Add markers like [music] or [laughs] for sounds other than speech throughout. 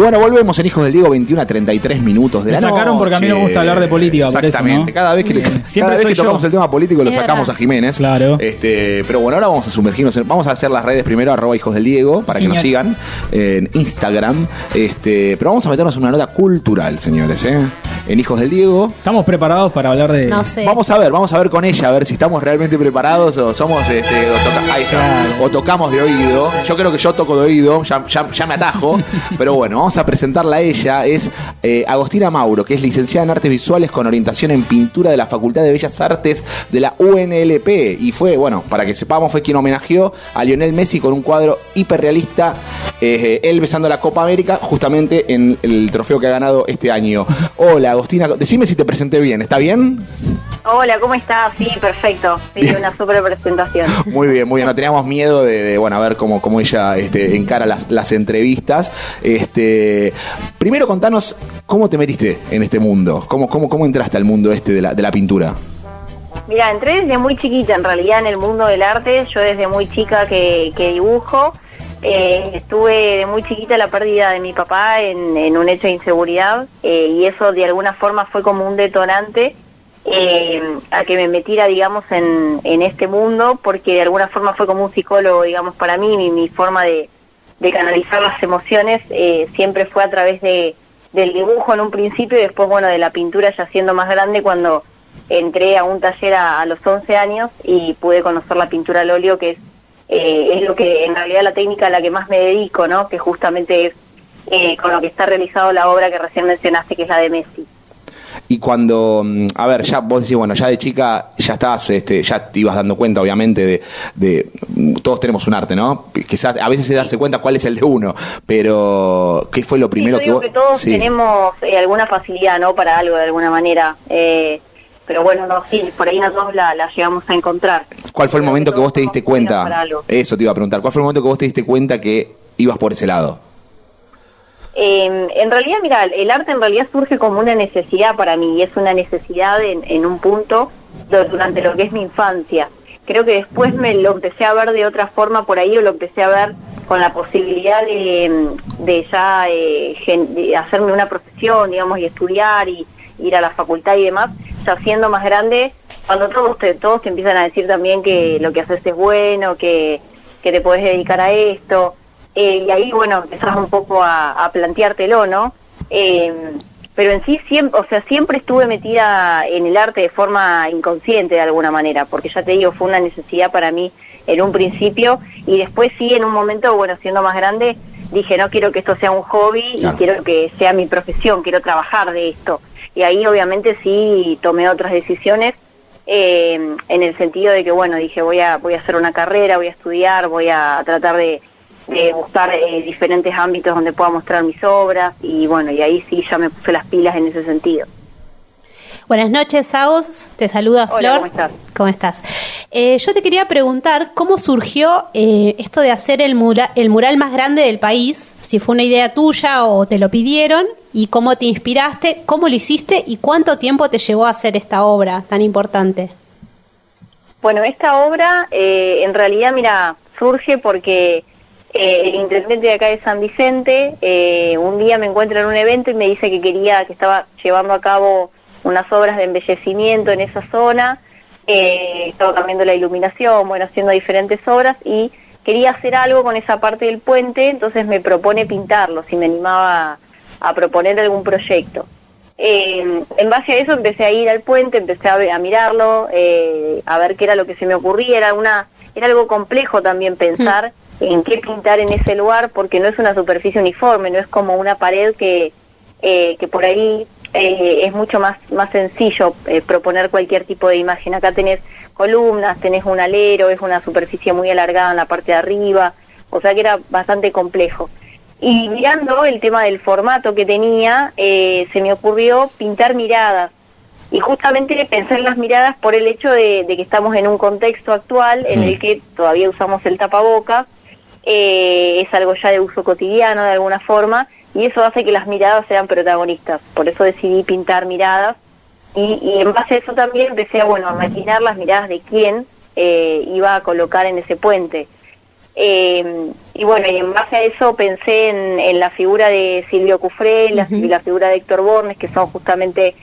Bueno, volvemos en Hijos del Diego, 21 a 33 minutos de Me la sacaron porque a mí no me gusta hablar de política, por eso, Exactamente. ¿no? Cada vez que, le- [laughs] Siempre cada vez soy que tocamos yo. el tema político lo sacamos a Jiménez. Claro. Este, pero bueno, ahora vamos a sumergirnos. en- vamos a hacer las redes primero, arroba Hijos del Diego, para que nos sigan en Instagram. Este, pero vamos a meternos en una nota cultural, señores, ¿eh? En Hijos del Diego. ¿Estamos preparados para hablar de.? No sé. Vamos a ver, vamos a ver con ella, a ver si estamos realmente preparados o somos, este, o, toca- ahí está, Claro. o tocamos de oído. Yo creo que yo toco de oído, ya, ya- ya me atajo. [laughs] pero bueno, vamos a presentarla a ella. Es eh, Agostina Mauro, que es licenciada en Artes Visuales con orientación en pintura de la Facultad de Bellas Artes de la UNLP. Y fue, bueno, para que sepamos, fue quien homenajeó a Lionel Messi con un cuadro hiperrealista, eh, él besando la Copa América, justamente en el trofeo que ha ganado este año. Hola, Agostina, decime si te presenté bien, ¿está bien? Hola, ¿cómo estás? Sí, perfecto. Sí, Bien. una super presentación. [laughs] Muy bien, muy bien. No teníamos miedo de, de, bueno, a ver cómo, cómo ella este, encara las, las entrevistas. Este, primero contanos cómo te metiste en este mundo, cómo, cómo, cómo entraste al mundo este de la, de la pintura. Mira, entré desde muy chiquita en realidad en el mundo del arte. Yo desde muy chica que, que dibujo. Eh, estuve de muy chiquita la pérdida de mi papá en, en un hecho de inseguridad eh, y eso de alguna forma fue como un detonante eh, a que me metiera, digamos, en, este mundo porque de alguna forma fue como un psicólogo, digamos, para mí, mi, forma de, de canalizar las emociones eh, siempre fue a través de, del dibujo en un principio y después, bueno, de la pintura ya siendo más grande cuando entré a un taller a, a los 11 años y pude conocer la pintura al óleo, que es, eh, es lo que en realidad la técnica a la que más me dedico, ¿no? Que justamente es eh, con lo que está realizado la obra que recién mencionaste, que es la de Messi. Y cuando, mm, a ver, ya vos decís, bueno, ya de chica ya estás, este, ya te ibas dando cuenta, obviamente, de, de mm, todos tenemos un arte, ¿no? Quizás a veces es darse cuenta cuál es el de uno, pero ¿qué fue lo primero sí, que yo vos? digo que todos Sí. tenemos eh, alguna facilidad, ¿no? Para algo de alguna manera. Eh, pero bueno, no, sí, por ahí nosotros la, la llegamos a encontrar. ¿Cuál fue el Creo momento que todos vos te diste cuenta? Eso te iba a preguntar. ¿Cuál fue el momento que vos te diste cuenta que ibas por ese lado? Eh, en realidad, mira, el arte en realidad surge como una necesidad para mí y es una necesidad en, en un punto du- durante lo que es mi infancia. Creo que después me lo empecé a ver de otra forma por ahí o lo empecé a ver con la posibilidad de, de ya eh, gen- de hacerme una profesión, digamos, y estudiar y ir a la facultad y demás, ya siendo más grande, cuando todos te, todos te empiezan a decir también que lo que haces es bueno, que, que te puedes dedicar a esto, eh, y ahí, bueno, empezás un poco a, a planteártelo, ¿no? Eh, pero en sí, siempre, o sea, siempre estuve metida en el arte de forma inconsciente de alguna manera, porque ya te digo, fue una necesidad para mí en un principio, y después sí, en un momento, bueno, siendo más grande, dije, no quiero que esto sea un hobby Claro. y quiero que sea mi profesión, quiero trabajar de esto. Y ahí obviamente sí tomé otras decisiones eh, en el sentido de que, bueno, dije, voy a, voy a hacer una carrera, voy a estudiar, voy a tratar de, de buscar eh, diferentes ámbitos donde pueda mostrar mis obras y bueno, y ahí sí ya me puse las pilas en ese sentido. Buenas noches, Agus. Te saluda Flor. Hola, ¿cómo estás? ¿Cómo estás? Eh, yo te quería preguntar cómo surgió eh, esto de hacer el, mura- el mural más grande del país, si fue una idea tuya o te lo pidieron, y cómo te inspiraste, cómo lo hiciste y cuánto tiempo te llevó a hacer esta obra tan importante. Bueno, esta obra eh, en realidad, mira, surge porque eh, el intendente de acá de San Vicente eh, un día me encuentra en un evento y me dice que quería, que estaba llevando a cabo unas obras de embellecimiento en esa zona, eh, estaba cambiando la iluminación, bueno, haciendo diferentes obras y quería hacer algo con esa parte del puente, entonces me propone pintarlo, si me animaba a, a proponer algún proyecto. Eh, en base a eso empecé a ir al puente, empecé a, mirarlo, eh, a ver qué era lo que se me ocurría. Era, una, era algo complejo también pensar en qué pintar en ese lugar, porque no es una superficie uniforme, no es como una pared que, eh, que por ahí eh, es mucho más, más sencillo eh, proponer cualquier tipo de imagen. Acá tenés columnas, tenés un alero, es una superficie muy alargada en la parte de arriba, o sea que era bastante complejo. Y mirando el tema del formato que tenía, eh, se me ocurrió pintar miradas. Y justamente pensé en las miradas por el hecho de, de que estamos en un contexto actual en Mm. el que todavía usamos el tapabocas, eh, es algo ya de uso cotidiano de alguna forma, y eso hace que las miradas sean protagonistas. Por eso decidí pintar miradas, y, y en base a eso también empecé a, bueno, a maquinar las miradas de quién eh, iba a colocar en ese puente. Eh, y bueno, y en base a eso pensé en, la figura de Silvio Cufré, la, la figura de Héctor Bornes, que son justamente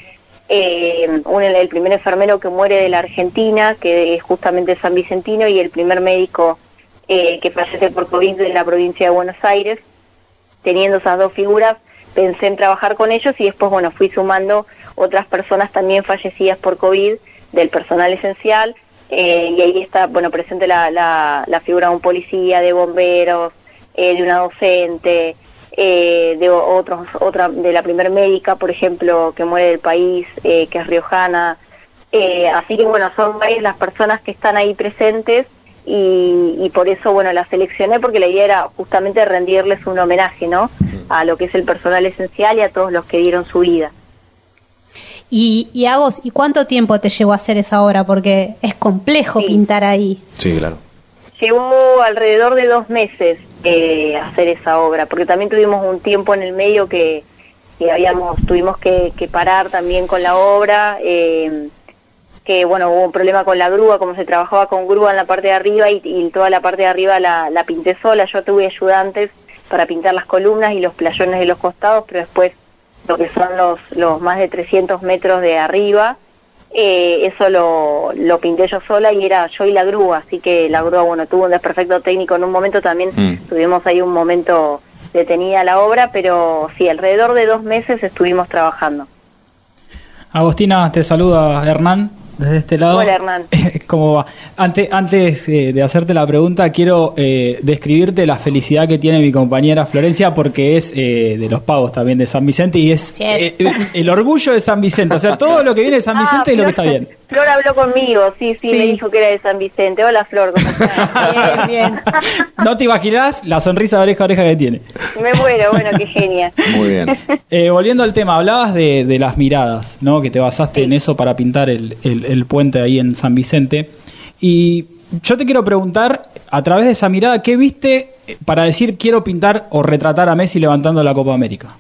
eh, un, el primer enfermero que muere de la Argentina, que es justamente San Vicentino, y el primer médico eh, que fallece por COVID en la provincia de Buenos Aires. Teniendo esas dos figuras, pensé en trabajar con ellos y después, bueno, fui sumando otras personas también fallecidas por COVID del personal esencial. Eh, y ahí está, bueno, presente la, la, figura de un policía, de bomberos, eh, de una docente, eh, de otros, otra, de la primer médica, por ejemplo, que muere del país, que es riojana. Así que bueno, son varias las personas que están ahí presentes y, por eso bueno la seleccioné porque la idea era justamente rendirles un homenaje, ¿no? A lo que es el personal esencial y a todos los que dieron su vida. Y, y Agos, ¿y cuánto tiempo te llevó a hacer esa obra? Porque es complejo pintar ahí. Sí, claro. Llevó alrededor de dos meses eh, hacer esa obra, porque también tuvimos un tiempo en el medio que, habíamos tuvimos que, parar también con la obra, eh, que bueno, hubo un problema con la grúa, como se trabajaba con grúa en la parte de arriba y, toda la parte de arriba la, la pinté sola, yo tuve ayudantes para pintar las columnas y los playones de los costados, pero después lo que son los, los más de 300 metros de arriba, eh, eso lo, lo pinté yo sola y era yo y la grúa, así que la grúa, bueno, tuvo un desperfecto técnico en un momento, también mm. tuvimos ahí un momento detenida la obra, pero sí, alrededor de dos meses estuvimos trabajando. Agostina, te saluda Hernán desde este lado. Hola, Hernán. [laughs] ¿Cómo va? Antes, antes eh, de hacerte la pregunta, quiero eh, describirte la felicidad que tiene mi compañera Florencia, porque es eh, de los pagos también de San Vicente y es, el orgullo de San Vicente. O sea, todo lo que viene de San ah, Vicente es lo que está bien. [laughs] Flor habló conmigo, sí, sí, me dijo que era de San Vicente. Hola, Flor, ¿cómo estás? [laughs] bien, bien. No te imaginás la sonrisa de oreja a oreja que tiene. Me muero, bueno, qué genia. Muy bien. volviendo al tema, hablabas de, de, las miradas, ¿no? Que te basaste en eso para pintar el, el, el puente ahí en San Vicente. Y yo te quiero preguntar, a través de esa mirada, ¿qué viste para decir quiero pintar o retratar a Messi levantando la Copa América?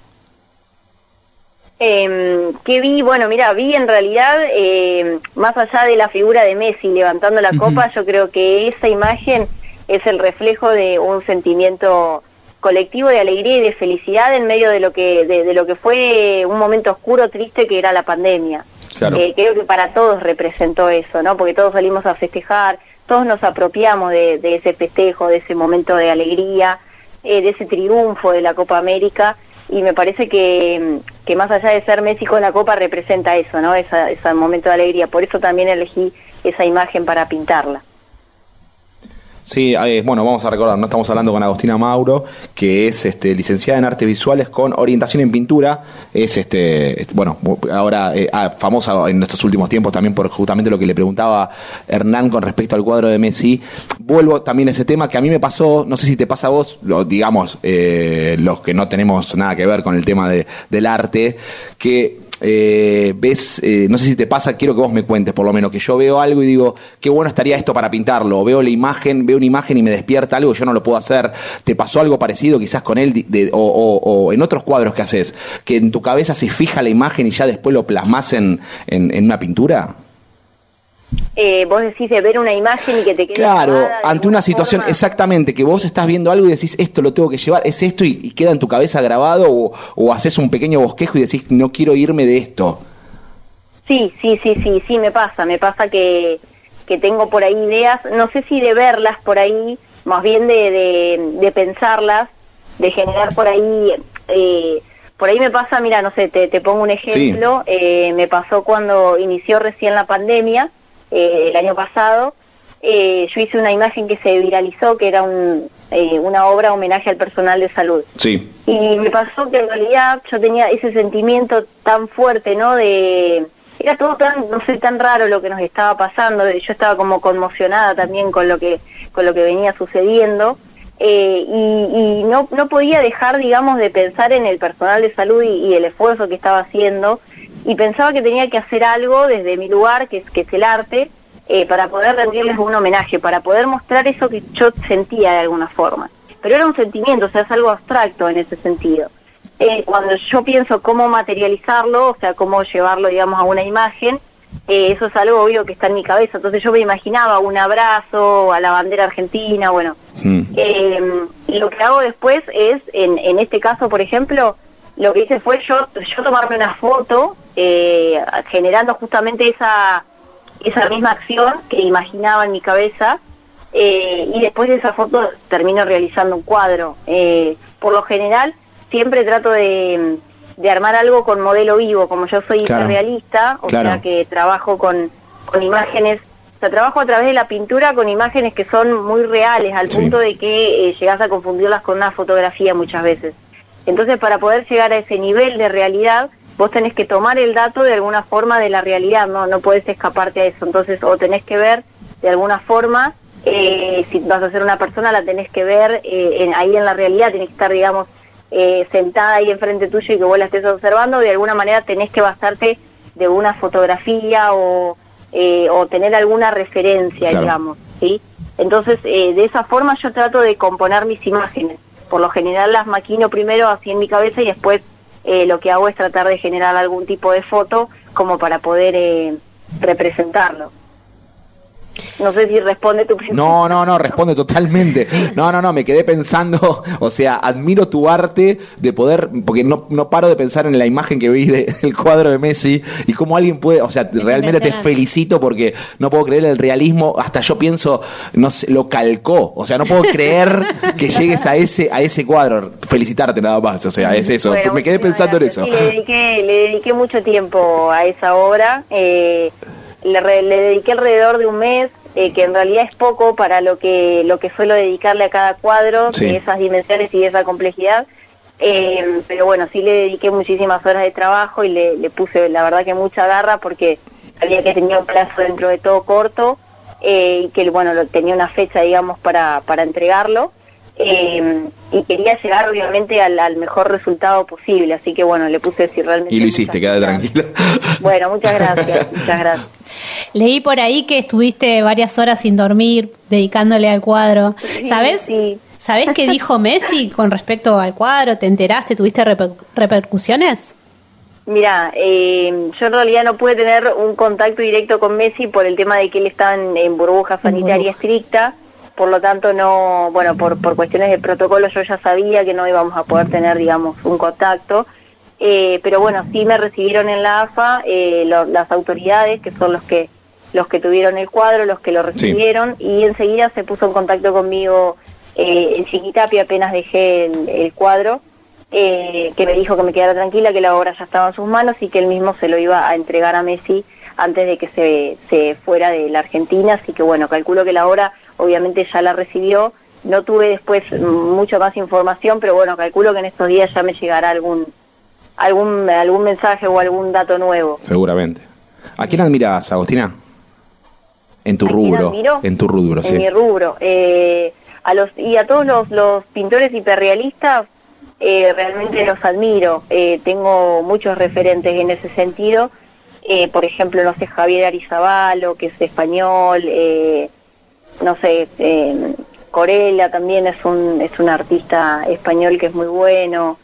Eh, ¿Qué vi? Bueno, mira, vi en realidad, em, más allá de la figura de Messi levantando la copa, yo creo que esa imagen es el reflejo de un sentimiento colectivo de alegría y de felicidad en medio de lo que de lo que fue un momento oscuro, triste que era la pandemia. Eh, creo que para todos representó eso, ¿no? Porque todos salimos a festejar, todos nos apropiamos de, ese festejo, de ese momento de alegría, eh, de ese triunfo de la Copa América y me parece que, que más allá de ser Messi con la Copa representa eso, ¿no? ese momento de alegría. Por eso también elegí esa imagen para pintarla. Sí, bueno, vamos a recordar, no estamos hablando con Agostina Mauro, que es este, licenciada en artes visuales con orientación en pintura, es este, bueno, ahora eh, ah, famosa en estos últimos tiempos también por justamente lo que le preguntaba Hernán con respecto al cuadro de Messi. Vuelvo también a ese tema que a mí me pasó, no sé si te pasa a vos, lo, digamos, eh, los que no tenemos nada que ver con el tema de, del arte, que eh, ves, eh, no sé si te pasa, quiero que vos me cuentes por lo menos, que yo veo algo y digo, qué bueno estaría esto para pintarlo, veo la imagen, veo una imagen y me despierta algo, yo no lo puedo hacer, ¿te pasó algo parecido quizás con él o, en otros cuadros que haces, que en tu cabeza se fija la imagen y ya después lo plasmas en una pintura? Eh, vos decís de ver una imagen y que te quede Claro, ante una situación, exactamente, que vos estás viendo algo y decís, esto lo tengo que llevar, es esto y, queda en tu cabeza grabado o, o, haces un pequeño bosquejo y decís, no quiero irme de esto. Sí, sí, sí, sí, sí, me pasa, me pasa que, que tengo por ahí ideas, no sé si de verlas por ahí, más bien de, de, pensarlas, de generar por ahí... Eh, por ahí me pasa, mira, no sé, te, te pongo un ejemplo, eh, me pasó cuando inició recién la pandemia, eh, el año pasado, eh, yo hice una imagen que se viralizó, que era un, eh, una obra homenaje al personal de salud. Sí. Y me pasó que en realidad yo tenía ese sentimiento tan fuerte, ¿no? De era todo tan no sé tan raro lo que nos estaba pasando yo estaba como conmocionada también con lo que con lo que venía sucediendo eh, y, no no podía dejar digamos de pensar en el personal de salud y, y, el esfuerzo que estaba haciendo y pensaba que tenía que hacer algo desde mi lugar, que es, que es el arte, eh, para poder rendirles un homenaje, para poder mostrar eso que yo sentía de alguna forma. Pero era un sentimiento, o sea, es algo abstracto en ese sentido. Eh, cuando yo pienso cómo materializarlo, o sea, cómo llevarlo, digamos, a una imagen, eh, eso es algo obvio que está en mi cabeza. Entonces yo me imaginaba un abrazo a la bandera argentina, bueno, Mm. Eh, lo que hago después es, en, en este caso, por ejemplo, lo que hice fue yo, yo tomarme una foto eh, generando justamente esa, esa misma acción que imaginaba en mi cabeza eh, y después de esa foto termino realizando un cuadro. Eh, por lo general siempre trato de, de armar algo con modelo vivo, como yo soy Claro. realista, o Claro. sea que trabajo con, con imágenes, o sea, trabajo a través de la pintura con imágenes que son muy reales, al Sí. punto de que eh, llegas a confundirlas con una fotografía muchas veces. Entonces, para poder llegar a ese nivel de realidad, vos tenés que tomar el dato de alguna forma de la realidad, no, no podés escaparte a eso. Entonces, o tenés que ver de alguna forma, eh, si vas a ser una persona, la tenés que ver eh, en- ahí en la realidad, tenés que estar, digamos, eh, sentada ahí enfrente tuyo y que vos la estés observando, de alguna manera tenés que basarte de una fotografía o, o tener alguna referencia, Claro. digamos, ¿sí? Entonces, de esa forma yo trato de componer mis imágenes. Por lo general las maquino primero así en mi cabeza y después eh, lo que hago es tratar de generar algún tipo de foto como para poder eh, representarlo. No sé si responde tu pregunta. No, no, no, responde totalmente. No, no, no, me quedé pensando, [laughs] o sea, admiro tu arte de poder, porque no, no paro de pensar en la imagen que vi de- [laughs] del cuadro de Messi y cómo alguien puede, o sea, realmente te felicito porque no puedo creer el realismo, hasta yo pienso, no sé, lo calcó, o sea, no puedo [laughs] creer que llegues a ese, a ese cuadro. Felicitarte nada más, o sea, es eso. Bueno, me quedé pensando en eso. Sí, le, dediqué, le dediqué mucho tiempo a esa obra. eh, le, re- le dediqué alrededor de un mes, eh, que en realidad es poco para lo que lo que suelo dedicarle a cada cuadro, Sí. de esas dimensiones y de esa complejidad. Eh, pero bueno, sí le dediqué muchísimas horas de trabajo y le, le puse, la verdad que mucha garra porque sabía que tenía un plazo dentro de todo corto eh, y que bueno, lo, tenía una fecha, digamos, para, para entregarlo. Eh, y quería llegar obviamente al, al mejor resultado posible, así que bueno, le puse si realmente... Y lo hiciste, ganas. tranquila. Bueno, muchas gracias, [laughs] muchas gracias. Leí por ahí que estuviste varias horas sin dormir, dedicándole al cuadro. Sí, ¿Sabes? sí. ¿Sabes qué dijo Messi con respecto al cuadro? ¿Te enteraste? ¿Tuviste reper- repercusiones? Mira, eh, yo en realidad no pude tener un contacto directo con Messi por el tema de que él estaba en, en burbuja sanitaria burbuja. estricta, por lo tanto no, bueno, por, por cuestiones de protocolo yo ya sabía que no íbamos a poder tener, digamos, un contacto, Eh, pero bueno, sí me recibieron en la AFA eh, lo- las autoridades, que son los que los que tuvieron el cuadro, los que lo recibieron, y enseguida se puso en contacto conmigo eh, en Chiquitapi apenas dejé el, el cuadro, eh, que me dijo que me quedara tranquila, que la obra ya estaba en sus manos y que él mismo se lo iba a entregar a Messi antes de que se, se fuera de la Argentina, así que bueno, calculo que la obra obviamente ya la recibió, no tuve después mucha más información, pero bueno, calculo que en estos días ya me llegará algún algún algún mensaje o algún dato nuevo. Seguramente. ¿A quién admiras, Agostina? En tu ¿A quién rubro. admiro? En tu rubro, en sí. mi rubro. Eh, a los y a todos los, los pintores hiperrealistas eh, realmente los admiro. Eh, tengo muchos referentes en ese sentido. Eh, por ejemplo, no sé, Javier Arizabalo, que es español. Eh, no sé, eh, Corella también es un, es un artista español que es muy bueno.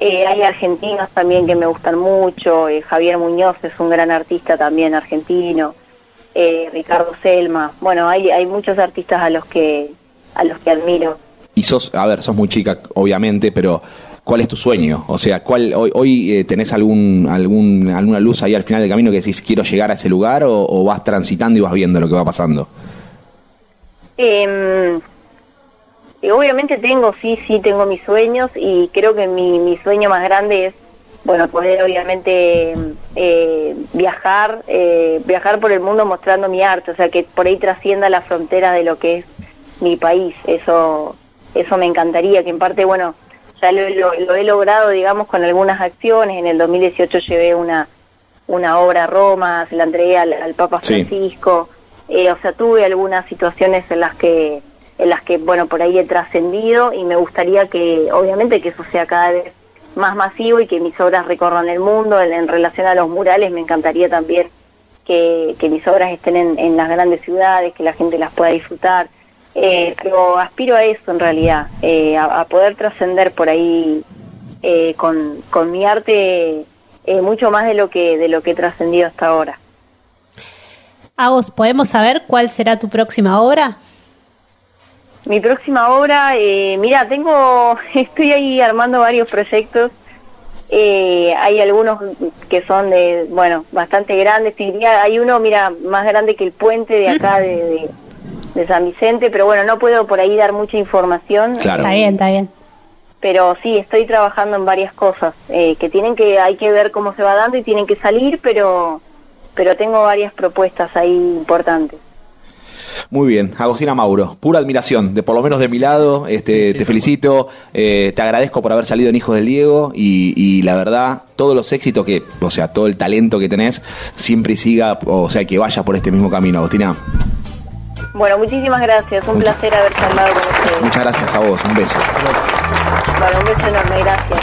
Eh, hay argentinos también que me gustan mucho. eh, Javier Muñoz es un gran artista también argentino. Eh, Ricardo Selma. Bueno, hay, hay muchos artistas a los que a los que admiro. Y sos, a ver, sos muy chica, obviamente, pero ¿cuál es tu sueño? O sea, ¿cuál hoy, hoy eh, tenés algún, algún, alguna luz ahí al final del camino que decís quiero llegar a ese lugar o, o vas transitando y vas viendo lo que va pasando? Eh, y obviamente tengo, sí, sí, tengo mis sueños y creo que mi, mi sueño más grande es, bueno, poder obviamente eh, viajar, eh, viajar por el mundo mostrando mi arte, o sea, que por ahí trascienda las fronteras de lo que es mi país, eso, eso me encantaría, que en parte, bueno, ya lo, lo- lo he logrado, digamos, con algunas acciones, en el 2018 llevé una, una obra a Roma, se la entregué al, al Papa Sí. Francisco, eh, o sea, tuve algunas situaciones en las que, en las que, bueno, por ahí he trascendido y me gustaría que, obviamente, que eso sea cada vez más masivo y que mis obras recorran el mundo. En, relación a los murales, me encantaría también que, mis obras estén en, las grandes ciudades, que la gente las pueda disfrutar. Eh, pero aspiro a eso en realidad, eh, a, poder trascender por ahí eh, con, con mi arte eh, mucho más de lo que de lo que he trascendido hasta ahora. Agos, ¿podemos saber cuál será tu próxima obra? Mi próxima obra, eh, mira, tengo, [laughs] estoy ahí armando varios proyectos. Eh, hay algunos que son de, bueno, bastante grandes. te diría, hay uno, mira, más grande que el puente de acá de, de- de San Vicente, pero bueno, no puedo por ahí dar mucha información. Claro. Está bien, está bien. pero sí estoy trabajando en varias cosas eh, que tienen que hay que ver cómo se va dando y tienen que salir pero pero tengo varias propuestas ahí importantes Muy bien, Agostina Mauro, pura admiración, de por lo menos de mi lado, este, Sí, sí, te felicito, eh, te agradezco por haber salido en Hijos del Diego y, y la verdad, todos los éxitos que, o sea, todo el talento que tenés, siempre siga, o sea, que vaya por este mismo camino, Agostina. bueno muchísimas gracias un Muchas- placer haber charlado con ustedes Muchas gracias a vos, un beso. bueno un beso enorme gracias